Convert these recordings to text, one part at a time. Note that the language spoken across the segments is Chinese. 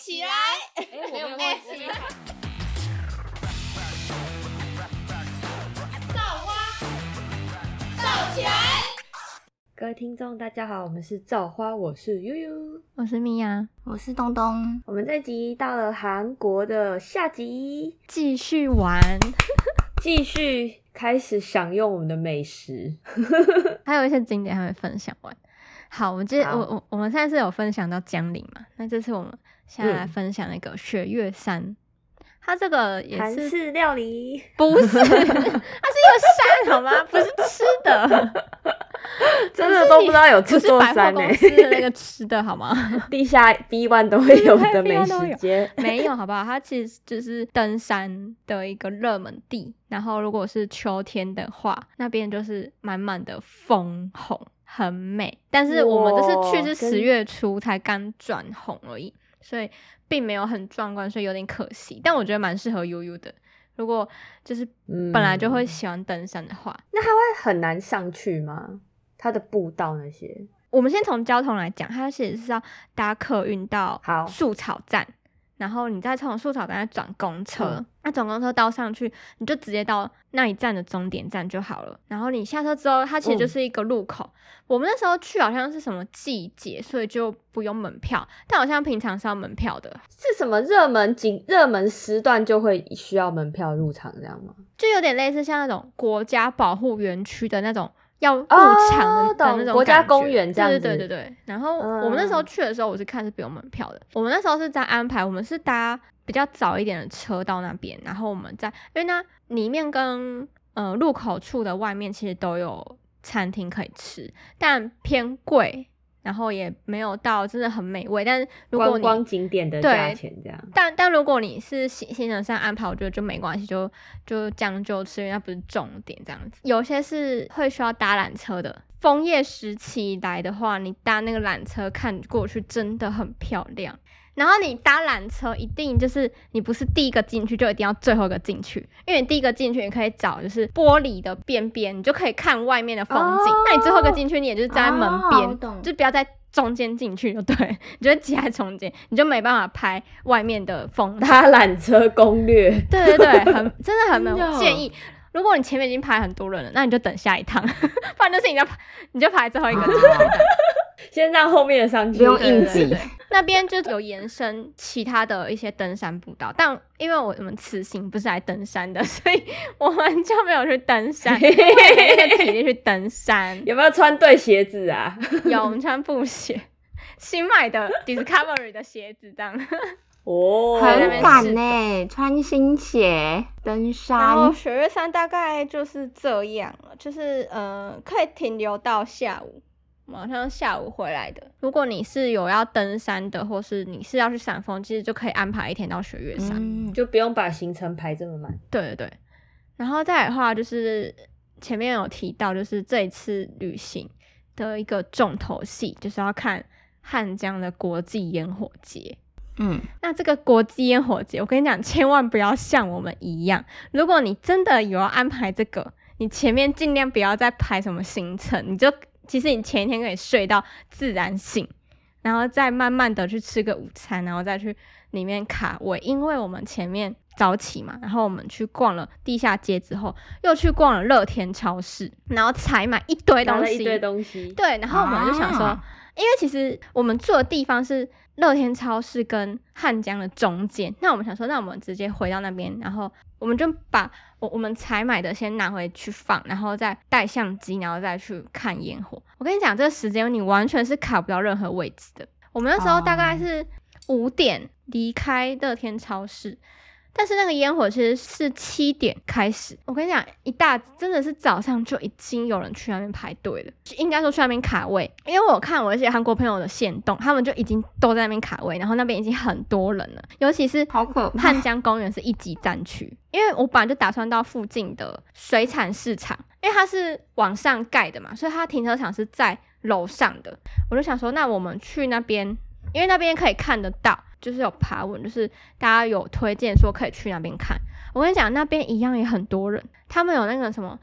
起来！哎，我没有忘记。造花，造起来！各位听众，大家好，我们是造花，我是悠悠，我是米娅，我是东东。我们这集到了韩国的下集，继续玩，继续开始享用我们的美食，还有一些景点还没分享完。好，我们这好我我我们上次有分享到江陵嘛，那这次我们现在来分享那个雪月山，它这个也是料理，不是，它是一个山好吗？不是吃的，真的都不知道有这座山呢、公司的那个吃的好吗？地下 B one 都会有的美 B1 都有食街，没有，好不好？它其实就是登山的一个热门地。然后，如果是秋天的话，那边就是满满的枫红，很美。但是我们这次去是十月初才刚转红而已，所以并没有很壮观，所以有点可惜。但我觉得蛮适合悠悠的。如果就是嗯本来就会喜欢登山的话，那它会很难上去吗？它的步道那些，我们先从交通来讲，它其实是要搭客运到好树草站，然后你再从树草转公车嗯，那转公车到上去，你就直接到那一站的终点站就好了。然后你下车之后，它其实就嗯是一个路口。我们那时候去好像是什么季节，所以就不用门票，但好像平常是要门票的，是什么热门景热门时段就会需要门票入场这样吗？就有点类似像那种国家保护园区的那种。要入哦场的,、懂那种国家公园这样对子对对对对。然后我们那时候嗯去的时候，我是看是不用门票的。我们那时候是在安排，我们是搭比较早一点的车到那边，然后我们在因为那里面跟呃入口处的外面其实都有餐厅可以吃，但偏贵，然后也没有到真的很美味。但是如果你观光景点的对价钱这样，但但如果你是行行程上安排，我觉得就没关系，就就将就吃，因为它不是重点这样子。有些是会需要搭缆车的，枫叶时期来的话，你搭那个缆车看过去真的很漂亮。然后你搭缆车，一定就是你不是第一个进去，就一定要最后一个进去，因为你第一个进去，你可以找就是玻璃的边边，你就可以看外面的风景。那你最后一个进去，你也就是站在门边，哦就不要在中间进去，就对，你就会挤在中间，你就没办法拍外面的风景。搭缆车攻略，对对对，很真的很美。我建议，如果你前面已经排很多人了，那你就等下一趟，不然就是你就排你就排最后一个 进去。先让后面的上去，不用对硬挤对对对那边就有延伸其他的一些登山步道，但因为我们此行不是来登山的，所以我们就没有去登山，我也没那个体力去登山。有没有穿对鞋子啊？有，我们穿布鞋，新买的 Discovery 的鞋子这样。哦，很赶呢，穿新鞋登山然后山，雪月山大概就是这样了，就是呃可以停留到下午，马上下午回来的。如果你是有要登山的，或是你是要去闪峰，其实就可以安排一天到雪月山。嗯，就不用把行程排这么满。对对对，然后再的话就是前面有提到，就是这一次旅行的一个重头戏，就是要看汉江的国际烟火节。嗯，那这个国际烟火节，我跟你讲，千万不要像我们一样。如果你真的有要安排这个，你前面尽量不要再排什么行程，你就其实你前一天可以睡到自然醒，然后再慢慢的去吃个午餐，然后再去里面卡位。因为我们前面早起嘛，然后我们去逛了地下街之后，又去逛了乐天超市，然后采买一堆东西，一堆东西，对，然后我们就想说，啊因为其实我们住的地方是乐天超市跟汉江的中间，那我们想说，那我们直接回到那边，然后我们就把我我们采买的先拿回去放，然后再带相机，然后再去看烟火。我跟你讲，这个时间你完全是卡不到任何位置的。我们那时候大概哦是五点离开乐天超市。但是那个烟火其实是七点开始，我跟你讲，一大真的是早上就已经有人去那边排队了，应该说去那边卡位，因为我看我一些韩国朋友的线动，他们就已经都在那边卡位，然后那边已经很多人了，尤其是好可怕。汉江公园是一级战区，因为我本来就打算到附近的水产市场，因为它是往上盖的嘛，所以它停车场是在楼上的，我就想说，那我们去那边，因为那边可以看得到。就是有爬文，就是大家有推荐说可以去那边看。我跟你讲，那边一样也很多人，他们有那个什么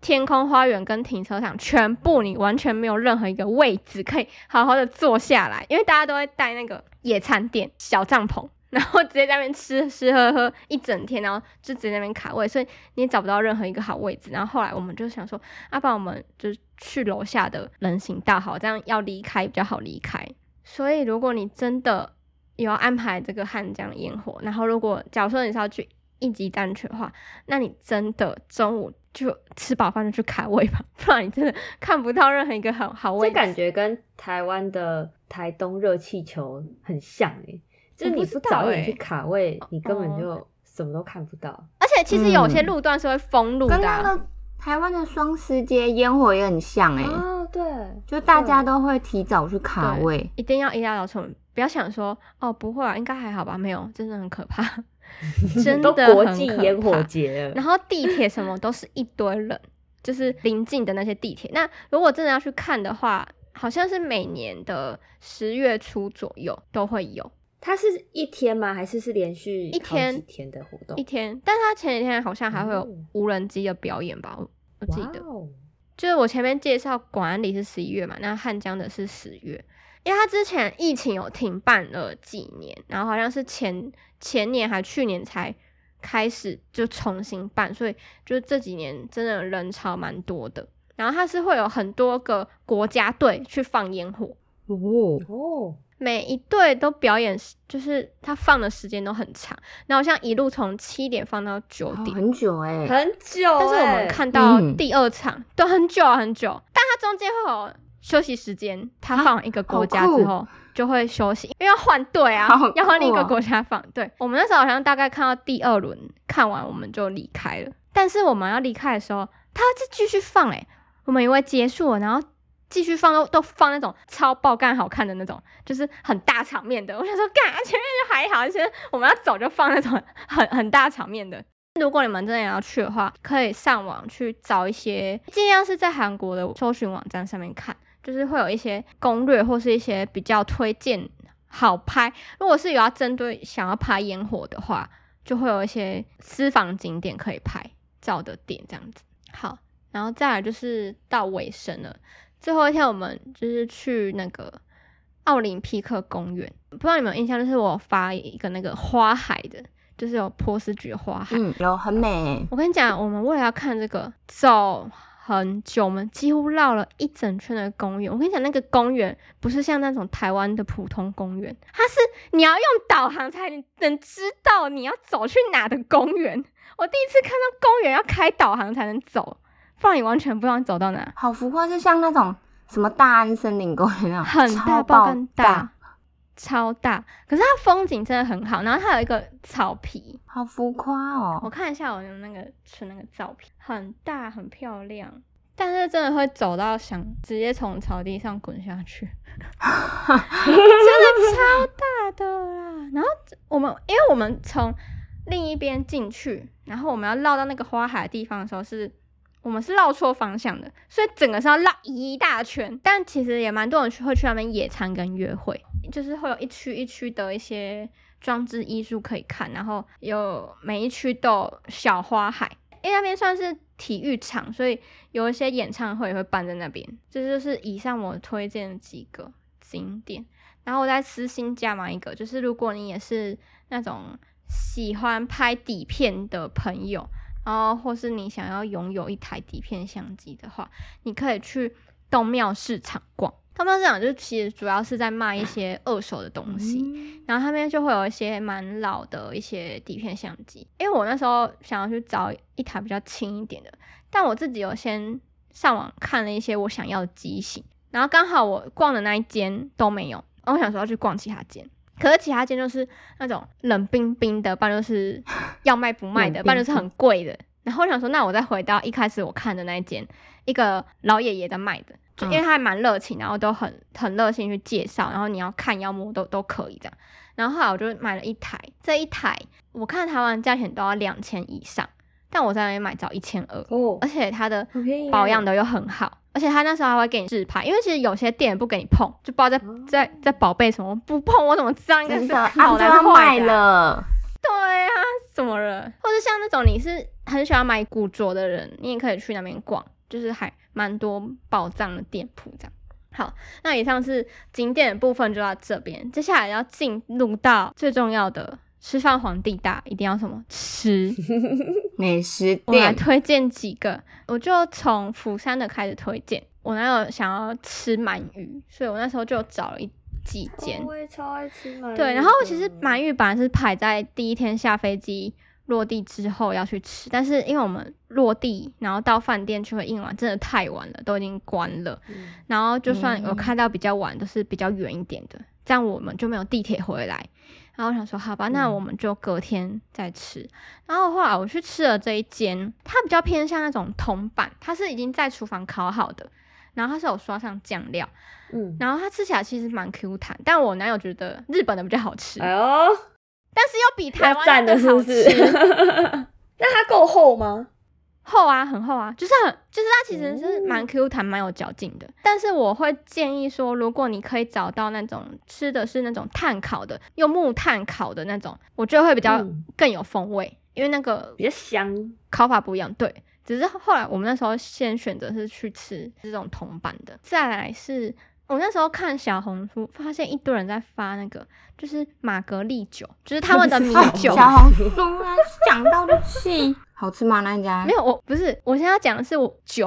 天空花园跟停车场全部你完全没有任何一个位置可以好好的坐下来，因为大家都会带那个野餐垫、小帐篷，然后直接在那边吃吃喝喝一整天，然后就直接那边卡位，所以你也找不到任何一个好位置。然后后来我们就想说，要、不然我们就去楼下的人行道好，这样要离开比较好离开。所以如果你真的有要安排这个汉江烟火，然后如果假如说你是要去一级战区的话，那你真的中午就吃饱饭就去卡位吧，不然你真的看不到任何一个好好位置。这感觉跟台湾的台东热气球很像诶、就是你不早一点去卡位，你根本哦就什么都看不到。而且其实有些嗯路段是会封路的台湾的双十节烟火也很像哎、哦，对，就大家都会提早去卡位。一定要一大早出门，不要想说哦不会啊，应该还好吧？没有，真的很可怕，真的国很可际烟火怕节，然后地铁什么都是一堆人，就是临近的那些地铁。那如果真的要去看的话，好像是每年的十月初左右都会有它是一天吗？还是是连续一好几天天的活动一？天，但它前几天好像还会有哦无人机的表演吧，我我记得。就是我前面介绍广安里是十一月嘛，那汉江的是十月，因为它之前疫情有停办了几年，然后好像是前前年还去年才开始就重新办，所以就这几年真的人潮蛮多的。然后它是会有很多个国家队去放烟火，哦，哦，每一队都表演，就是他放的时间都很长，然后像一路从七点放到九点，哦很久哎、很久欸，但是我们看到嗯第二场、都很久很久，但它中间会有休息时间。他放一个国家之后就会休息，因为要换队啊好，要换另一个国家放。对我们那时候好像大概看到第二轮看完，我们就离开了。但是我们要离开的时候，它就继续放、欸，我们以为结束了，然后。继续放都都放那种超爆干好看的那种，就是很大场面的。我想说，干前面就还好，其实我们要走就放那种很很大场面的。如果你们真的要去的话，可以上网去找一些，尽量是在韩国的搜寻网站上面看，就是会有一些攻略或是一些比较推荐好拍。如果是有要针对想要拍烟火的话，就会有一些私房景点可以拍照的点这样子。好，然后再来就是到尾声了，最后一天我们就是去那个奥林匹克公园，不知道你们有印象，就是我发一个那个花海的，就是有波斯菊花海。嗯，有很美欸、我跟你讲，我们为了要看这个，走很久，我们几乎绕了一整圈的公园。我跟你讲，那个公园不是像那种台湾的普通公园，它是你要用导航才能知道你要走去哪的公园。我第一次看到公园要开导航才能走，不然你完全不知道你走到哪。好浮夸，就像那种什么大安森林公园那种很大，超爆爆更大，超大。可是它风景真的很好，然后它有一个草皮，好浮夸哦。我看一下我的那个存那个照片，很大很漂亮，但是真的会走到想直接从草地上滚下去，真的超大的啦。然后我们因为我们从另一边进去，然后我们要绕到那个花海的地方的时候是。我们是绕错方向的，所以整个是要绕一大圈。但其实也蛮多人去会去那边野餐跟约会，就是会有一区一区的一些装置艺术可以看，然后有每一区都有小花海，因为那边算是体育场，所以有一些演唱会也会办在那边。这就是以上我推荐几个景点，然后我再私心加码一个，就是如果你也是那种喜欢拍底片的朋友。然后，或是你想要拥有一台底片相机的话，你可以去东庙市场逛。东庙市场就其实主要是在卖一些二手的东西，嗯然后他们就会有一些蛮老的一些底片相机。因为我那时候想要去找一台比较轻一点的，但我自己有先上网看了一些我想要的机型，然后刚好我逛的那一间都没有，然后我想说要去逛其他间。可是其他间就是那种冷冰冰的，不然就是要卖不卖的，不然就是很贵的。然后我想说，那我再回到一开始我看的那一间，一个老爷爷在卖的，就因为他还蛮热情，然后都很很热心去介绍，然后你要看要摸都都可以这样。然后后来我就买了一台，这一台我看台湾价钱都要两千以上，但我在那边买只要一千二，哦而，且它的保养的又很好，而且他那时候还会给你自拍，因为其实有些店也不给你碰，就不知道在哦在在宝贝什么，不碰我怎么知道应该是真的，啊，好的就坏？了。对啊，怎么了？或者像那种你是很喜欢买古着的人，你也可以去那边逛，就是还蛮多宝藏的店铺这样。好，那以上是景点的部分就到这边，接下来要进入到最重要的吃饭皇帝大，一定要什么吃？美食店我来，推荐几个，我就从釜山的开始推荐。我男友想要吃鳗鱼，所以我那时候就找了一几间。我也超爱吃鳗鱼对，然后其实鳗鱼本来是排在第一天下飞机落地之后要去吃，但是因为我们落地然后到饭店去会硬完真的太晚了，都已经关了。嗯然后就算有嗯开到比较晚，都是比较远一点的，这样我们就没有地铁回来。然后我想说，好吧，那嗯我们就隔天再吃。然后后来我去吃了这一间，它比较偏向那种铜板，它是已经在厨房烤好的，然后它是有刷上酱料，嗯，然后它吃起来其实蛮 Q 弹，但我男友觉得日本的比较好吃，哎呦，但是又比台湾的好是不是？吃。那它够厚吗？厚啊，很厚啊，就是很，就是它其实是蛮哦 Q 弹、蛮有嚼劲的。但是我会建议说，如果你可以找到那种吃的是那种炭烤的，用木炭烤的那种，我觉得会比较嗯更有风味，因为那个比较香。烤法不一样。对，只是后来我们那时候先选择是去吃这种铜板的，再来是我那时候看小红书，发现一堆人在发那个就是玛格丽酒，就是他们的米哦酒。小红书啊，讲到就气，好吃吗？那一家没有，我不是，我现在要讲的是我酒，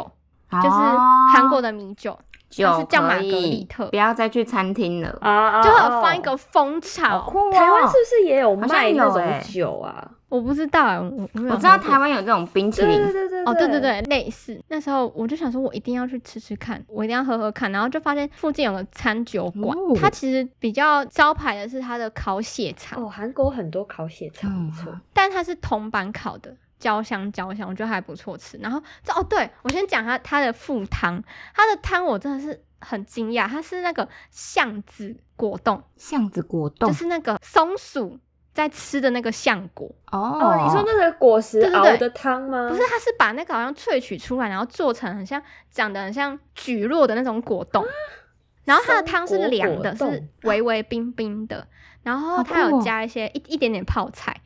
就是哦韩国的米酒，它是酒叫玛格可以丽特不要再去餐厅了。啊就有放一个蜂巢。台湾是不是也有卖那种酒啊？我不知道欸，我知道台湾有这种冰淇淋，对对对对哦，对对，对，类似。那时候我就想说，我一定要去吃吃看，我一定要喝喝看。然后就发现附近有个餐酒馆，哦它其实比较招牌的是它的烤血肠，哦，韩国很多烤血肠嗯不错。但它是铜板烤的。焦香焦香，我觉得还不错吃。然后这哦，对我先讲它它的副汤，它的汤我真的是很惊讶，它是那个橡子果冻，橡子果冻。就是那个松鼠在吃的那个橡果，哦。哦，你说那个果实对对对。熬的汤吗？不是，它是把那个好像萃取出来，然后做成很像长得很像蒟蒻的那种果冻，然后它的汤是凉的，是微微冰冰的，然后它有加一些一一点点泡菜。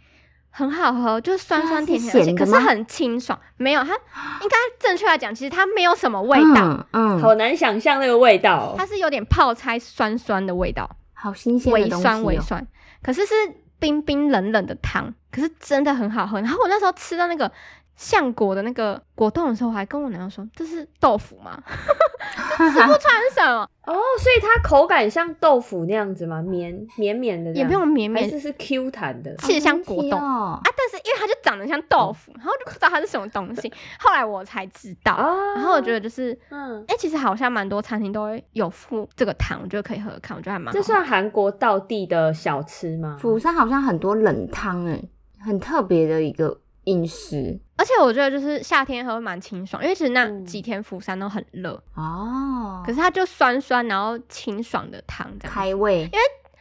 很好喝，就是酸酸甜甜，而且咸的可是很清爽。没有，它应该正确来讲，其实它没有什么味道，嗯嗯，好难想象那个味道哦。它是有点泡菜酸酸的味道，好新鲜微。酸微酸，可是是冰冰冷冷的汤，可是真的很好喝。然后我那时候吃到那个橡果的那个果冻的时候，我还跟我男友说：“这是豆腐吗？吃不穿什么，哦，所以它口感像豆腐那样子吗？绵绵绵的，也不用绵绵还是，是 Q 弹的。其实像果冻好啊。但是因为它就长得像豆腐，然后就不知道它是什么东西。后来我才知道，哦然后我觉得就是。”嗯，哎、其实好像蛮多餐厅都会有附这个汤，我觉得可以喝喝看，我觉得还蛮这算韩国道地的小吃吗？釜山好像很多冷汤哎，很特别的一个饮食而且我觉得就是夏天喝蛮清爽，因为其实那嗯几天釜山都很热，哦。可是它就酸酸，然后清爽的汤这样子。开胃，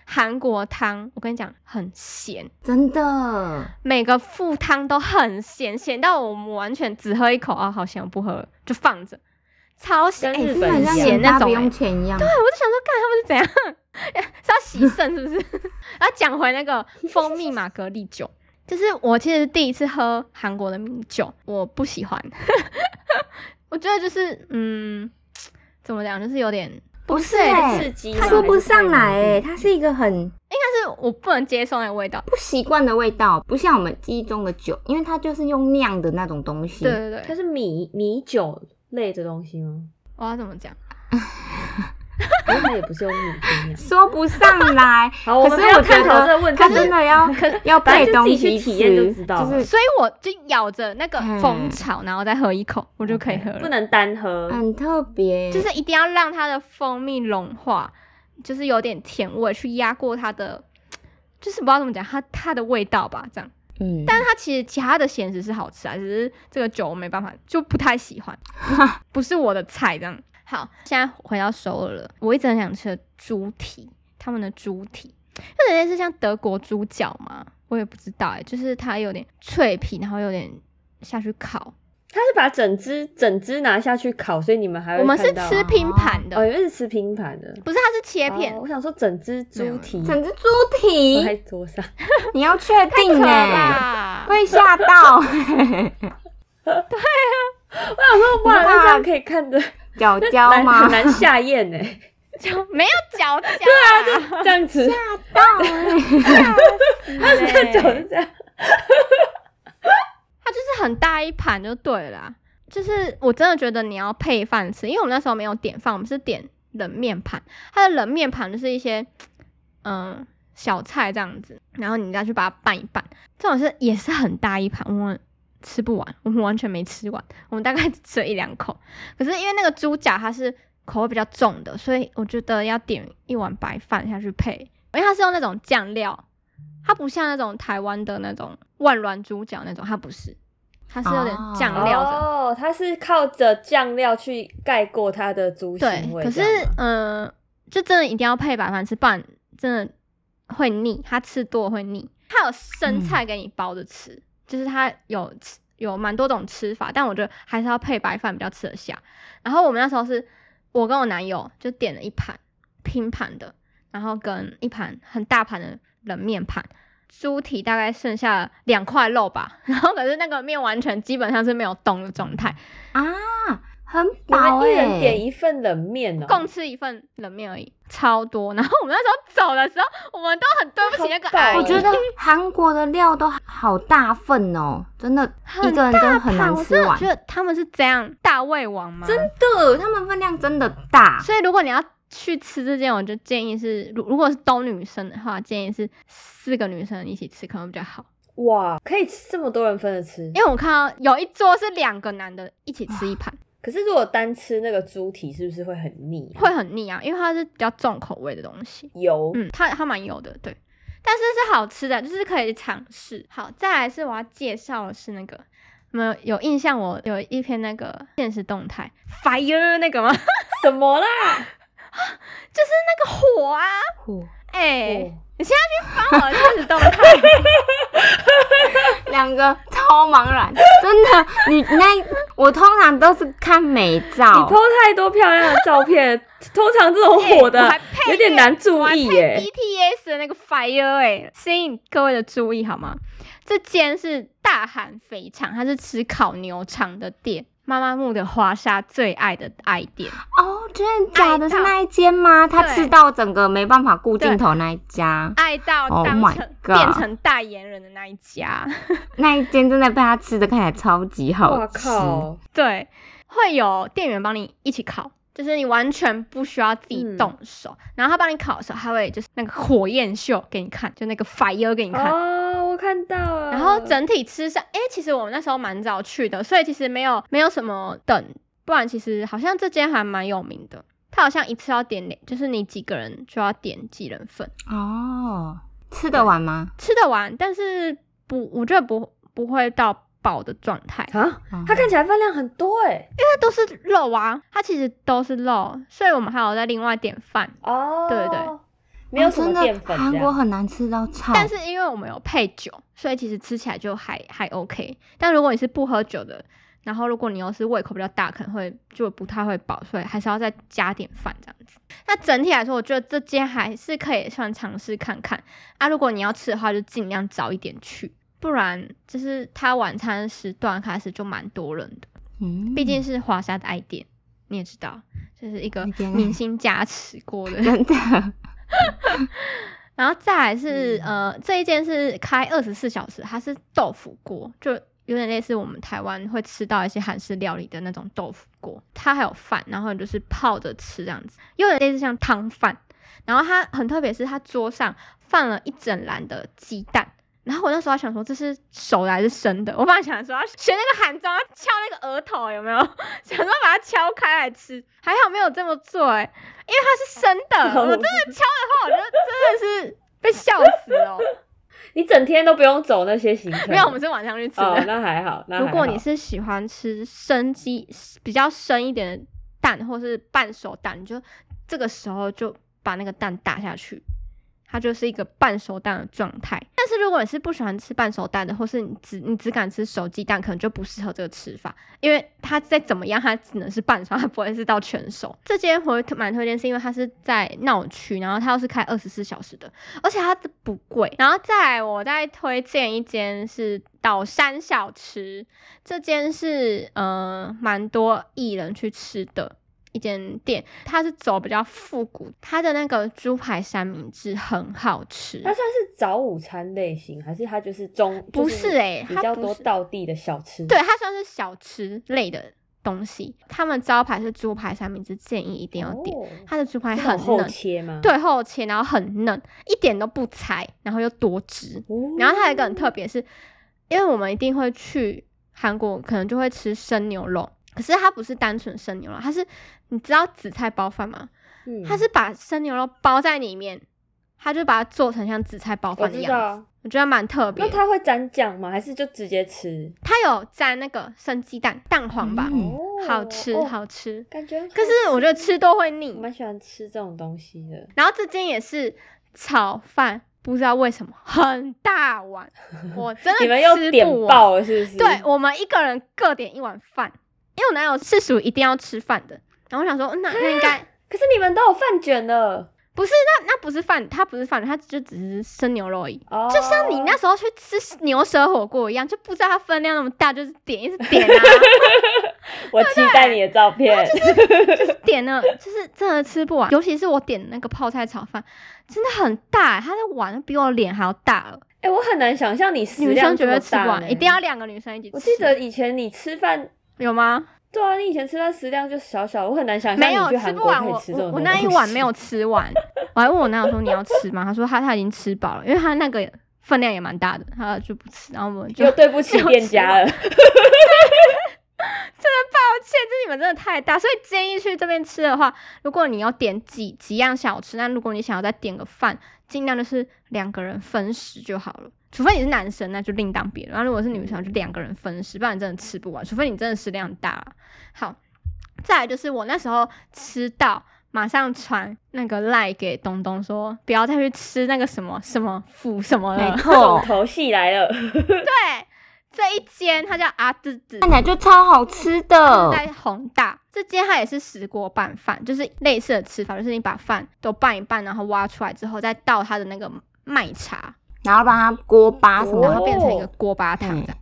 韩国汤，我跟你讲很咸，真的每个副汤都很咸，咸到我们完全只喝一口啊，好咸，我不喝了，就放着，超咸，很咸那种、欸。用钱一样。对，我就想说，看他们是怎样？是 要洗肾是不是？然后讲回那个蜂蜜玛格丽酒，就是我其实第一次喝韩国的米酒，我不喜欢，我觉得就是嗯，怎么讲，就是有点，不是刺激，它说不上来还哎，它是一个很应该是我不能接受那个味道。不习惯的味道，不像我们记忆中的酒，因为它就是用酿的那种东西。对对对，它是米米酒类的东西吗？我要怎么讲？因为它也不是用米去酿。说不上来。好，我可们不要探是我觉得讨这个问题，它真的要可 要配东自己去西体验就吃知道了就是所以我就咬着那个嗯蜂巢，然后再喝一口，我就可以喝了。不能单喝。很特别，就是一定要让它的蜂蜜融化，就是有点甜味去压过它的，就是不知道怎么讲，它它的味道吧，这样。嗯，但是它其实其他的咸食是好吃啊，只是这个酒我没办法，就不太喜欢，不是我的菜这样。好，现在回到首尔了，我一直很想吃的猪蹄，他们的猪蹄，有点类似像德国猪脚吗？我也不知道哎、就是它有点脆皮，然后有点下去烤。它是把整只整只拿下去烤，所以你们还会我们是吃拼盘的，哦，因为是吃拼盘的。不是它是切片。哦。我想说整只猪蹄。整只猪蹄？在蹄，桌上，你要确定可哎，啦，会吓到。我想说，哇，那这样可以看着角胶难吗很？难下咽呢。就 没有脚脚，对啊，这样子，吓到欸 他是他脚是这样。它 就是很大一盘就对了啦。就是我真的觉得你要配饭吃，因为我们那时候没有点饭，我们是点冷面盘。它的冷面盘就是一些嗯小菜这样子，然后你再去把它拌一拌。这种是也是很大一盘，我们吃不完，我们完全没吃完，我们大概只吃了一两口。可是因为那个猪脚它是口味比较重的，所以我觉得要点一碗白饭下去配，因为它是用那种酱料，它不像那种台湾的那种万峦猪脚那种，它不是，它是有点哦酱料的。哦，它是靠着酱料去盖过它的猪对腥，味。可是嗯、呃就真的一定要配白饭吃，不然真的会腻，它吃多了会腻。它有生菜给你包着吃，就是它有吃有蛮多种吃法，但我觉得还是要配白饭比较吃得下。然后我们那时候是我跟我男友就点了一盘拼盘的，然后跟一盘很大盘的冷面盘。猪蹄大概剩下两块肉吧，然后可是那个面完全基本上是没有动的状态，啊，很你饱们一人哎、点一份冷面哦，共吃一份冷面而已，超多。然后我们那时候走的时候，我们都很对不起那个我觉得韩国的料都好大份哦，真的，很一个人真的很难吃完。真的觉得他们是这样大胃王吗？真的，他们分量真的大。所以如果你要去吃这件，我就建议是，如如果是都女生的话，建议是四个女生一起吃可能比较好。哇，可以这么多人分着吃。因为我看到有一桌是两个男的一起吃一盘，可是如果单吃那个猪蹄，是不是会很腻啊？会很腻啊，因为它是比较重口味的东西。油，嗯，它它蛮油的，对，但是是好吃的，就是可以尝试。好，再来是我要介绍的是那个，有没有有印象？我有一篇那个现实动态 fire 那个吗？什么啦？就是那个火啊，火哎、哦你现在去翻我的现实动态，两个超茫然，真的。你那我通常都是看美你照 PO，太多漂亮的照片，通常这种火的有点难注意耶。BTS 的那个 fire 哎、吸引各位的注意好吗？这间是大韩肥肠，它是吃烤牛肠的店。妈妈木的华沙最爱的爱店，哦，真的假的？是那一间吗？他对吃到整个没办法顾镜头那一家，爱到 Oh 当 my 成、God 变成代言人的那一家。那一间真的被他吃的看起来超级好哇吃。靠！对，会有店员帮你一起烤，就是你完全不需要自己嗯动手，然后他帮你烤的时候，他会就是那个火焰秀给你看，就那个 fire 给你看。哦，我看到了。然后整体吃上，哎、其实我们那时候蛮早去的，所以其实没有没有什么等，不然其实好像这间还蛮有名的。它好像一次要点两，就是你几个人就要点几人份，哦，吃得完吗？吃得完，但是不，我觉得不不会到饱的状态，啊，哦它看起来分量很多哎。为都是肉啊，它其实都是肉，所以我们还有在另外点饭。哦，对对，没有什么哦真的淀粉这样。韩国很难吃到菜，但是因为我们有配酒，所以其实吃起来就还还 OK。但如果你是不喝酒的，然后如果你又是胃口比较大，可能会就不太会饱，所以还是要再加点饭这样子。那整体来说，我觉得这间还是可以算尝试看看啊。如果你要吃的话，就尽量早一点去，不然就是它晚餐时段开始就蛮多人的，嗯，毕竟是华沙的爱店，你也知道，就是一个明星加持过的。真的 然后再来是、呃，这一间是开二十四小时，它是豆腐锅，就有点类似我们台湾会吃到一些韩式料理的那种豆腐锅。它还有饭，然后就是泡着吃这样子，有点类似像汤饭。然后它很特别，是它桌上放了一整篮的鸡蛋。然后我那时候想说这是熟的还是生的，我本来想说要学那个韩妆，要敲那个额头有没有？想说把它敲开来吃，还好没有这么做哎、因为它是生的，我真的敲的话，我就真的是被笑死哦。你整天都不用走那些行程。没有，我们是晚上去吃哦，的。那还好。那还好如果你是喜欢吃生鸡比较生一点的蛋，或是半熟蛋，你就这个时候就把那个蛋打下去，它就是一个半熟蛋的状态。但是如果你是不喜欢吃半熟蛋的，或是你只你只敢吃熟鸡蛋，可能就不适合这个吃法，因为它再怎么样，它只能是半熟，它不会是到全熟。这间我蛮推荐，是因为它是在闹区，然后它又是开二十四小时的，而且它不贵。然后再来我再推荐一间是岛山小吃，这间是呃蛮多艺人去吃的。一间店，它是走比较复古，它的那个猪排三明治很好吃。它算是早午餐类型，还是它就是中？不是欸比较多道地的小吃。对，它算是小吃类的东西。他们招牌是猪排三明治，建议一定要点。哦，它的猪排很嫩，切吗？对，厚切，然后很嫩，一点都不柴，然后又多汁。哦，然后它有一个很特别是，因为我们一定会去韩国，可能就会吃生牛肉，可是它不是单纯生牛肉，它是你知道紫菜包饭吗？嗯它是把生牛肉包在里面，它就把它做成像紫菜包我饭的样子。我觉得蛮特别的。那它会沾酱吗？还是就直接吃？它有沾那个生鸡蛋蛋黄吧，好吃哦好吃。感觉。可是我觉得吃都会腻我。蛮喜欢吃这种东西的。然后这间也是炒饭，不知道为什么很大碗，我真的 你们又吃点不完。爆了是不是？对我们一个人各点一碗饭，因为我男友是属于一定要吃饭的。然后我想说，嗯那那应该可是你们都有饭卷了不是那那不是饭，它不是饭，它就只是生牛肉而已。哦，就像你那时候去吃牛舌火锅一样，就不知道它分量那么大，就是点一直点啊，我期待你的照片。就是点了，就是真的吃不完。尤其是我点的那个泡菜炒饭，真的很大，它的碗比我脸还要大了。哎、我很难想象你食女生绝对吃不完，一定要两个女生一起吃。我记得以前你吃饭，有吗？对啊，你以前吃那食量就小小，我很难想象没有你去吃不完，韩国可以我我我吃这种东那一碗没有吃完，我还问我男友说你要吃吗？他说他他已经吃饱了，因为他那个分量也蛮大的，他就不吃，然后我们就又对不起 店家了。真的抱歉，这你们真的太大，所以建议去这边吃的话，如果你要点几几样小吃，那如果你想要再点个饭，尽量就是两个人分食就好了。除非你是男生，那就另当别论。然后如果是女生，就两个人分食，不然真的吃不完。除非你真的食量大啦。好，再来就是我那时候吃到，马上传那个赖给东东说，不要再去吃那个什么什么腐什么了。没重错，头戏来了，对，这一间它叫阿滋滋，看起来就超好吃的。在宏大这间，它也是石锅拌饭，就是类似的吃法，就是你把饭都拌一拌，然后挖出来之后，再倒它的那个麦茶，然后把它锅巴什么的然后变成一个哦锅巴汤嗯这样子。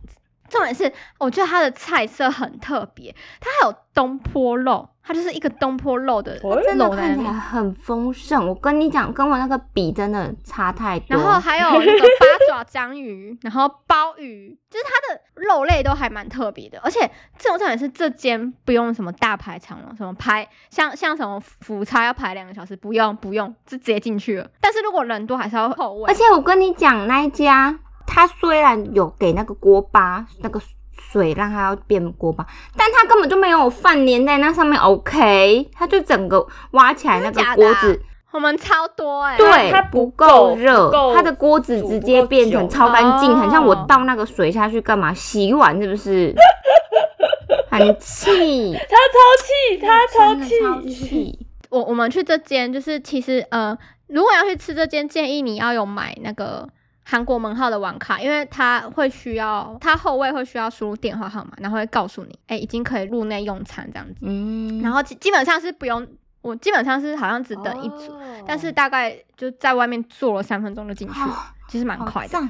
重点是，我觉得它的菜色很特别，它还有东坡肉，它就是一个东坡肉的哦真的看起来很丰盛，我跟你讲，跟我那个比真的差太多。然后还有那个八爪章鱼，然后鲍鱼，就是它的肉类都还蛮特别的，而且这种重点是这间不用什么大排长龙，什么排像像什么辅差要排两个小时，不用不用，就直接进去了。但是如果人多，还是要后位，而且我跟你讲，那一家它虽然有给那个锅巴那个水让它要变锅巴，但它根本就没有饭粘在那上面。OK，它就整个挖起来那个锅子，我们超多哎、对，它不够够热，它的锅子直接变成超干净，哦很像我倒那个水下去干嘛？洗碗是不是？很气，他超气，他超。气。我我们去这间，就是其实呃，如果要去吃这间，建议你要有买那个韩国门号的网卡，因为它会需要，它后位会需要输入电话号码，然后会告诉你，哎、已经可以入内用餐这样子。嗯，然后基基本上是不用，我基本上是好像只等一组，哦。但是大概就在外面坐了三分钟就进去其实蛮快的。赞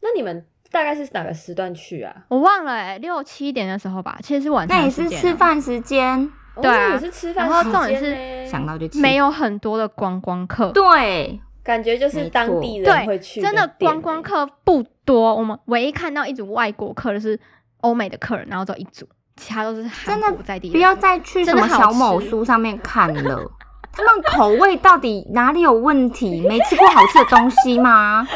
那你们大概是哪个时段去啊？我忘了、哎，六七点的时候吧，其实是晚上那也是吃饭时间，哦对也是吃饭然后时重点是间想到就气。没有很多的观光客，对，感觉就是当地人会对，去真的店观光客不多。我们唯一看到一组外国客就是欧美的客人，然后只有一组，其他都是韩真的国在地人。不要再去什么小某吃书上面看了。他们口味到底哪里有问题？没吃过好吃的东西吗？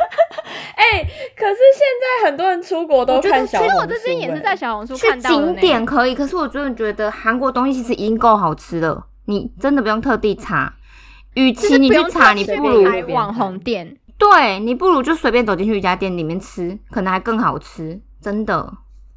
哎、可是现在很多人出国都看小其实、我这边也是哎在小红书去看到的景呢点可以，可是我真的觉得韩国东西其实已经够好吃了，你真的不用特地查。与其你去查，你不如网红店。对你不如就随便走进去一家店里面吃，可能还更好吃，真的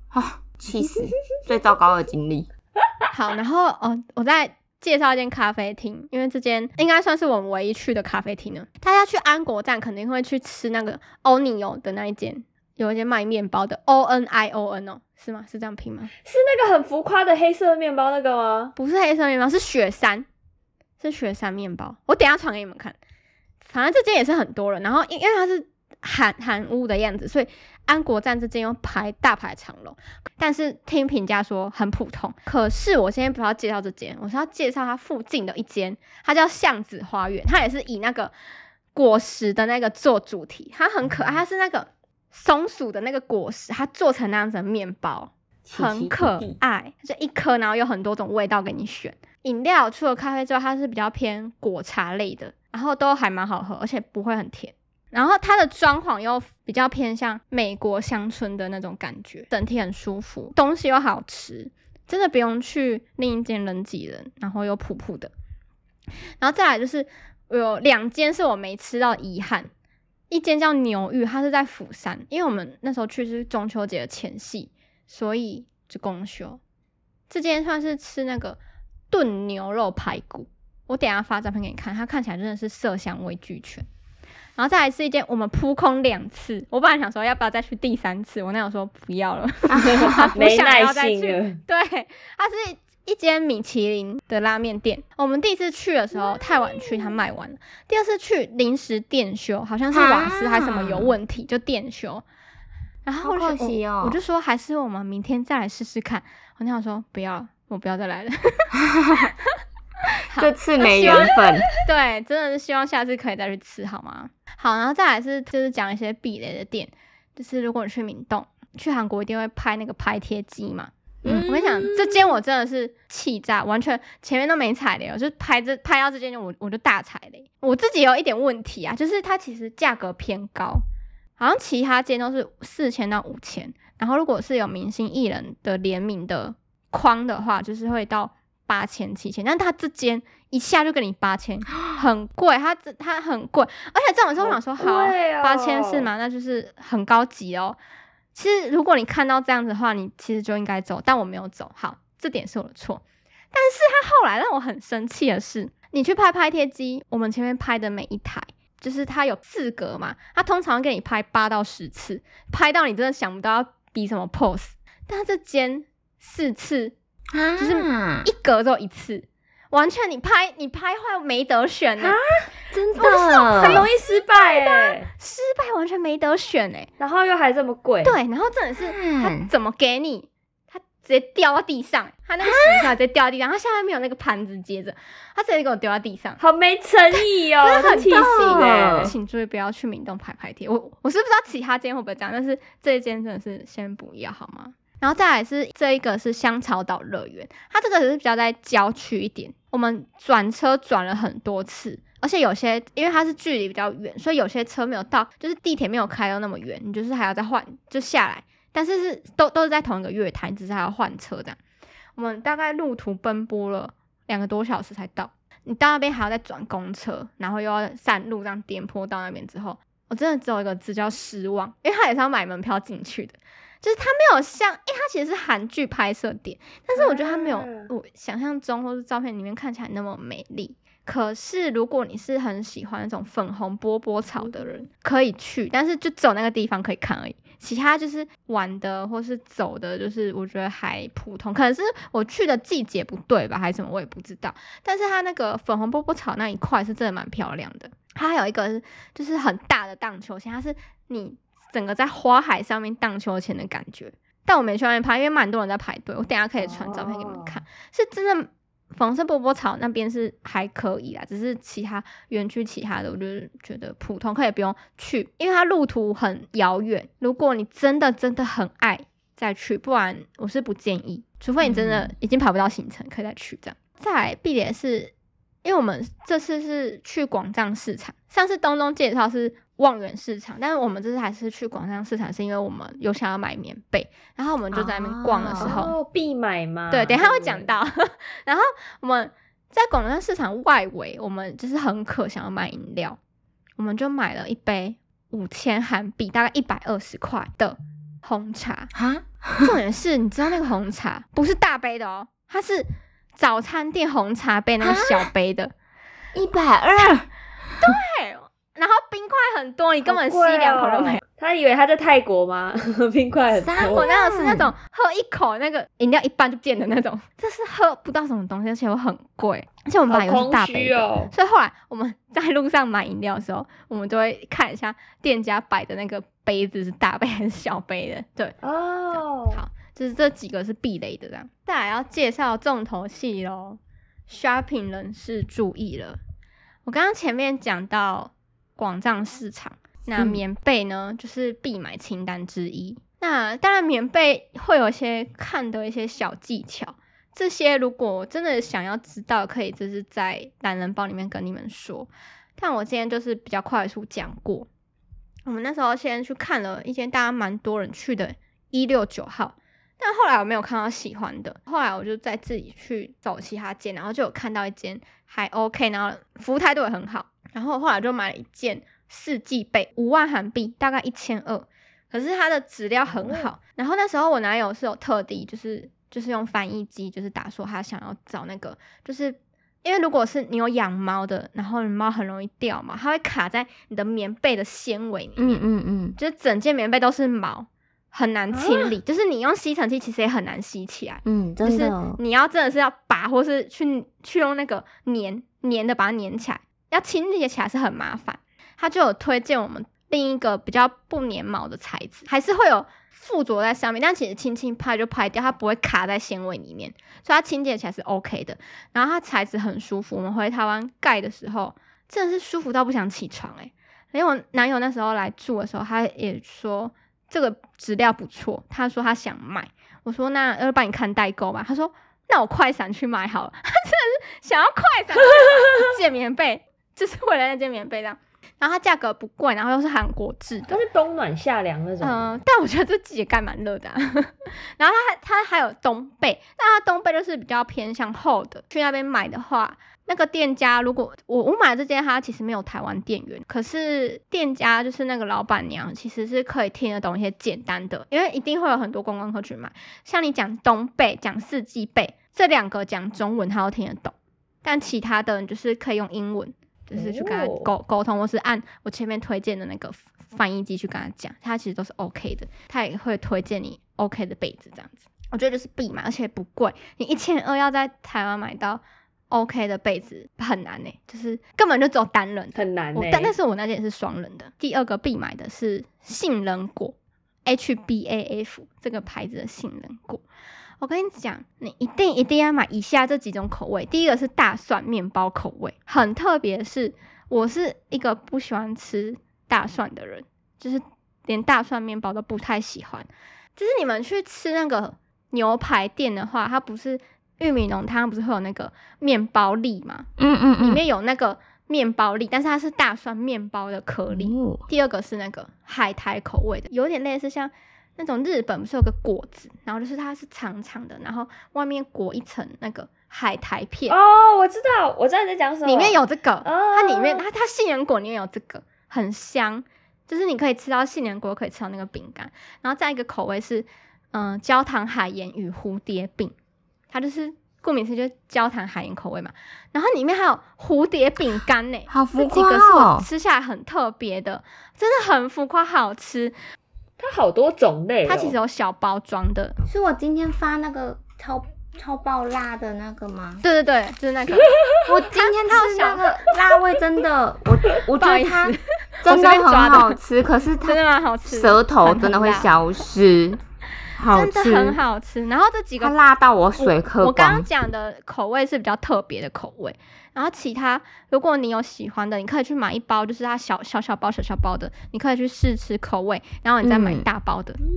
啊，气死！最糟糕的经历。好，然后哦，我再介绍一间咖啡厅，因为这间应该算是我们唯一去的咖啡厅了。大家去安国站肯定会去吃那个欧尼欧的那一间，有一间卖面包的 O N I O N 哦，是吗？是这样拼吗？是那个很浮夸的黑色面包那个吗？不是黑色面包，是雪山，是雪山面包。我等一下传给你们看。反正这间也是很多人，然后因因为它是韩韩屋的样子，所以安国站这间又排大排长龙。但是听评价说很普通。可是我今天不是要介绍这间，我是要介绍它附近的一间，它叫巷子花园，它也是以那个果实的那个做主题，它很可爱，它是那个松鼠的那个果实，它做成那样子的面包。很可爱，就一颗，然后有很多种味道给你选。饮料除了咖啡之外，它是比较偏果茶类的，然后都还蛮好喝，而且不会很甜。然后它的装潢又比较偏向美国乡村的那种感觉，整体很舒服，东西又好吃，真的不用去另一间人挤人，然后又普普的。然后再来就是有两间是我没吃到遗憾，一间叫牛玉，它是在釜山，因为我们那时候去是中秋节的前夕。所以就公休，这间算是吃那个炖牛肉排骨，我等下发照片给你看，它看起来真的是色香味俱全。然后再来是一间我们扑空两次，我本来想说要不要再去第三次，我那友说不要了，没耐心了。对，它是一间米其林的拉面店，我们第一次去的时候太晚去，它卖完了；第二次去临时店修，好像是瓦斯还是什么有问题，就店修。然后我就我就说还是我们明天再来试试看。我那样说不要，我不要再来了。这次没缘分。对，真的是希望下次可以再去吃，好吗？好，然后再来是就是讲一些避雷的店，就是如果你去明洞，去韩国一定会拍那个拍贴机嘛。嗯，我跟你讲，这间我真的是气炸，完全前面都没踩雷，我就拍这拍到这间就我我就大踩雷。我自己有一点问题啊，就是它其实价格偏高。好像其他间都是四千到五千，然后如果是有明星艺人的联名的框的话，就是会到八千七千。但他这间一下就给你八千，很贵，它这它很贵，而且这种时候我想说，好，八千是吗？那就是很高级哦。其实如果你看到这样子的话，你其实就应该走，但我没有走，好，这点是我的错。但是他后来让我很生气的是，你去拍拍贴机，我们前面拍的每一台。就是它有四格嘛，它通常给你拍八到十次，拍到你真的想不到要比什么 pose。但它这间四次，啊就是一格只有一次，完全你拍你拍坏没得选呢，真的？很容易失败哎，失败完全没得选哎，然后又还这么贵，对，然后真的是他怎么给你？直接掉到地上，他那个洗出来直接掉到地上，他下面没有那个盘子接着，他直接给我丢到地上，好没诚意哦，真的很气死哎！请注意不要去明洞拍拍贴，我我是不知道其他间会不会这样，但是这一间真的是先不要好吗？然后再来是这一个是香草岛乐园，它这个是比较在郊区一点，我们转车转了很多次，而且有些因为它是距离比较远，所以有些车没有到，就是地铁没有开到那么远，你就是还要再换就下来。但是是都都是在同一个月台，只是还要换车这样。我们大概路途奔波了两个多小时才到。你到那边还要再转公车，然后又要山路这样颠簸到那边之后，我真的只有一个字叫失望，因为他也是要买门票进去的，就是它没有像，因为它其实是韩剧拍摄点，但是我觉得它没有我想象中或是照片里面看起来那么美丽。可是如果你是很喜欢那种粉红波波草的人，可以去，但是就走那个地方可以看而已。其他就是玩的或是走的，就是我觉得还普通，可能是我去的季节不对吧，还是什么我也不知道。但是它那个粉红波波草那一块是真的蛮漂亮的。它还有一个就是很大的荡秋千，它是你整个在花海上面荡秋千的感觉。但我没去外面拍，因为蛮多人在排队。我等下可以传照片给你们看，是真的。粉色波波草那边是还可以啦，只是其他园区其他的，我就觉得普通，可以不用去，因为它路途很遥远。如果你真的真的很爱再去，不然我是不建议，除非你真的已经跑不到行程，可以再去这样。再必点是。因为我们这次是去广藏市场，上次东东介绍是望远市场，但是我们这次还是去广藏市场，是因为我们有想要买棉被，然后我们就在那边逛的时候必买吗？对，等下会讲到。然后我们在广藏市场外围，我们就是很渴，想要买饮料，我们就买了一杯五千韩币，大概一百二十块的红茶。哈，重点是，你知道那个红茶不是大杯的哦，它是。早餐店红茶杯那个小杯的，一百二，对，然后冰块很多，你根本吸两口都没有。他以为他在泰国吗？冰块很三多我。那个是那种喝一口那个饮料一半就见的那种，这是喝不到什么东西，而且又很贵，而且我们好买的是空大杯哦！所以后来我们在路上买饮料的时候，我们就会看一下店家摆的那个杯子是大杯还是小杯的。对，哦，好，就是这几个是避雷的这样。再来要介绍重头戏喽，shopping 人士注意了。我刚刚前面讲到广藏市场，那嗯棉被呢、就是必买清单之一。那当然，棉被会有一些看的一些小技巧，这些如果真的想要知道，可以就是在懒人包里面跟你们说。但我今天就是比较快速讲过。我们那时候先去看了一间大家蛮多人去的一六九号，但后来我没有看到喜欢的，后来我就再自己去找其他间，然后就有看到一间还 OK，然后服务态度也很好，然后后来就买了一件四季被，五万韩币，大概一千二，可是它的质量很好。然后那时候我男友是有特地就是就是用翻译机，就是打说他想要找那个，就是因为如果是你有养猫的，然后你猫很容易掉嘛，它会卡在你的棉被的纤维里面，嗯嗯嗯，就是整件棉被都是毛，很难清理。就是你用吸尘器其实也很难吸起来，嗯，就是，你要真的是要拔，或是去去用那个粘粘的把它粘起来，要清理起来是很麻烦。他就有推荐我们另一个比较不粘毛的材质，还是会有附着在上面，但其实轻轻拍就拍掉，它不会卡在纤维里面，所以它清洁起来是 OK 的。然后它材质很舒服，我们回台湾盖的时候真的是舒服到不想起床诶、因为我男友那时候来住的时候，他也说这个质量不错，他说他想买，我说那要不帮你看代购吧，他说那我快闪去买好了，他真的是想要快闪一件 棉被，就是为了那件棉被这样。然后它价格不贵，然后又是韩国制的它，是冬暖夏凉那种。嗯、但我觉得这季节盖蛮热的、啊。然后它还它还有冬被，那它冬被就是比较偏向厚的。去那边买的话，那个店家如果我我买的这间，它其实没有台湾店员，可是店家就是那个老板娘，其实是可以听得懂一些简单的，因为一定会有很多观光客去买。像你讲东北、讲四季被这两个讲中文，他都听得懂，但其他的你就是可以用英文。就是去跟他哦沟沟通，或是按我前面推荐的那个翻译机去跟他讲，他其实都是 OK 的，他也会推荐你 OK 的被子这样子。我觉得就是必买，而且不贵，你一千二要在台湾买到 OK 的被子很难呢、就是根本就只有单人的。很难呢、但但是我那件是双人的。第二个必买的是杏仁果，HBAF 这个牌子的杏仁果。我跟你讲，你一定一定要买以下这几种口味。第一个是大蒜面包口味，很特别是，我是一个不喜欢吃大蒜的人，就是连大蒜面包都不太喜欢。就是你们去吃那个牛排店的话，它不是玉米浓汤，不是会有那个面包粒嘛？嗯嗯嗯，里面有那个面包粒，但是它是大蒜面包的颗粒。哦。第二个是那个海苔口味的，有点类似像那种日本不是有个果子，然后就是它是长长的，然后外面裹一层那个海苔片，哦，我知道，我知道你在讲什么。里面有这个，哦。它里面它它杏仁果里面有这个，很香，就是你可以吃到杏仁果，可以吃到那个饼干，然后再一个口味是嗯、呃焦糖海盐与蝴蝶饼，它就是。顾名思义就是焦糖海盐口味嘛，然后里面还有蝴蝶饼干呢，好浮夸这几个是我哦！吃下来很特别的，真的很浮夸，好吃。它好多种类、哦。它其实有小包装的，是我今天发那个超超爆辣的那个吗？对对对，就是那个。我今天吃那个辣味真的，我我觉得它真的很好吃，可是它真的蛮好吃，舌头真的会消失，好吃，真的很好吃。然后这几个辣到我水喝我刚刚。讲的口味是比较特别的口味，然后其他如果你有喜欢的，你可以去买一包，就是它小小小包小小包的，你可以去试吃口味，然后你再买嗯大包的，嗯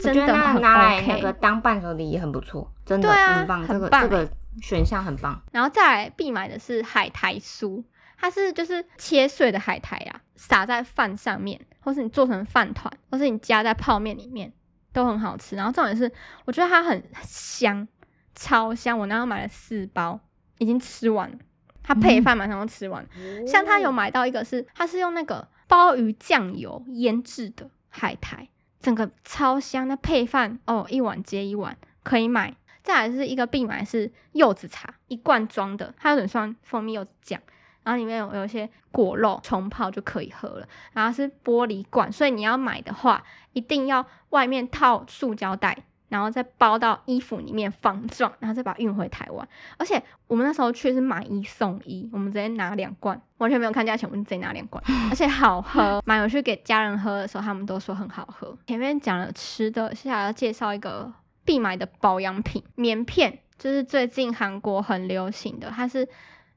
真的很来那。个当伴手礼也很不错，真的很棒，这很棒个这个选项很棒。然后再来必买的是海苔酥，它是就是切碎的海苔啊，撒在饭上面，或是你做成饭团，或是你加在泡面里面，都很好吃。然后重点是，我觉得它很香，超香。我那时候买了四包，已经吃完了，它配饭马上就吃完像它有买到一个是，它是用那个鲍鱼酱油腌制的海苔，整个超香。那配饭哦，一碗接一碗，可以买。再来是一个必买是柚子茶，一罐装的，它有点像蜂蜜柚子酱，然后里面有有一些果肉冲泡就可以喝了，然后是玻璃罐，所以你要买的话，一定要外面套塑胶袋。然后再包到衣服里面防撞，然后再把它运回台湾。而且我们那时候去是买一送一，我们直接拿两罐，完全没有看价钱，我们直接拿两罐，而且好喝。买回去给家人喝的时候，他们都说很好喝。前面讲了吃的，接下来要介绍一个必买的保养品——棉片，就是最近韩国很流行的，它是。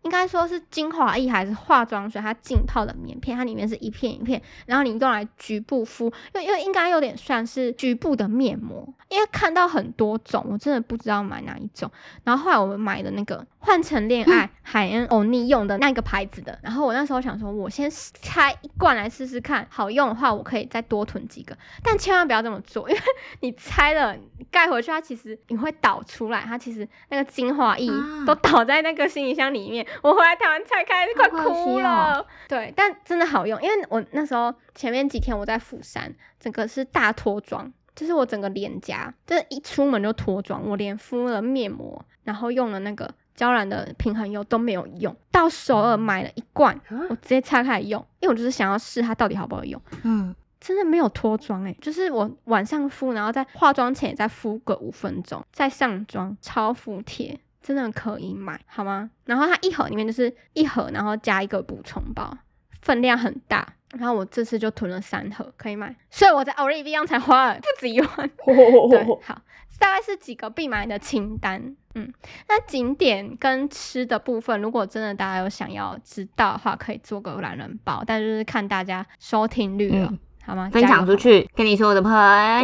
应该说是精华液还是化妆水，它浸泡的棉片，它里面是一片一片，然后你用来局部敷，因为因为应该有点算是局部的面膜，因为看到很多种，我真的不知道买哪一种。然后后来我们买的那个换成恋爱海恩欧尼用的那个牌子的，然后我那时候想说，我先拆一罐来试试看，好用的话我可以再多囤几个，但千万不要这么做，因为 你拆了盖回去，它其实你会倒出来，它其实那个精华液都倒在那个行李箱里面。我回来台湾拆开，快哭了。对，但真的好用，因为我那时候前面几天我在釜山，整个是大脱妆，就是我整个脸颊，就是一出门就脱妆，我连敷了面膜，然后用了那个娇兰的平衡油都没有用，到首尔买了一罐，我直接拆开来用，因为我就是想要试它到底好不好用。嗯，真的没有脱妆诶，就是我晚上敷，然后在化妆前再敷个五分钟，再上妆，超服帖。真的可以买，好吗？然后它一盒里面就是一盒，然后加一个补充包，分量很大。然后我这次就囤了三盒，可以买。所以我在 Olivia 才花了不止一万。对，好，大概是几个必买的清单。嗯，那景点跟吃的部分，如果真的大家有想要知道的话，可以做个懒人包，但就是看大家收听率了。好吗？分享出去，跟你说我的朋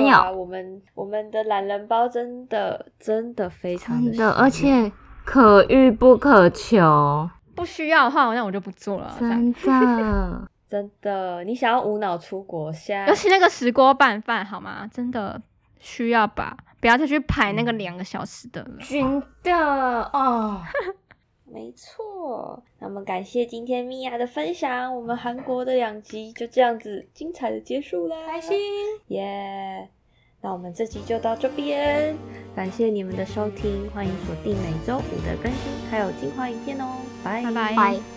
友。我们我们的懒人包真的真的非常真的，而且可遇不可求。不需要的话，那我就不做了。真的 真的，你想要无脑出国现，尤其那个石锅拌饭，好吗？真的需要吧？不要再去排那个两个小时的了。真的哦。没错，那么感谢今天米娅的分享，我们韩国的两集就这样子精彩的结束啦，开心。耶！那我们这集就到这边，感谢你们的收听，欢迎锁定每周五的更新，还有精华影片哦，拜。拜拜。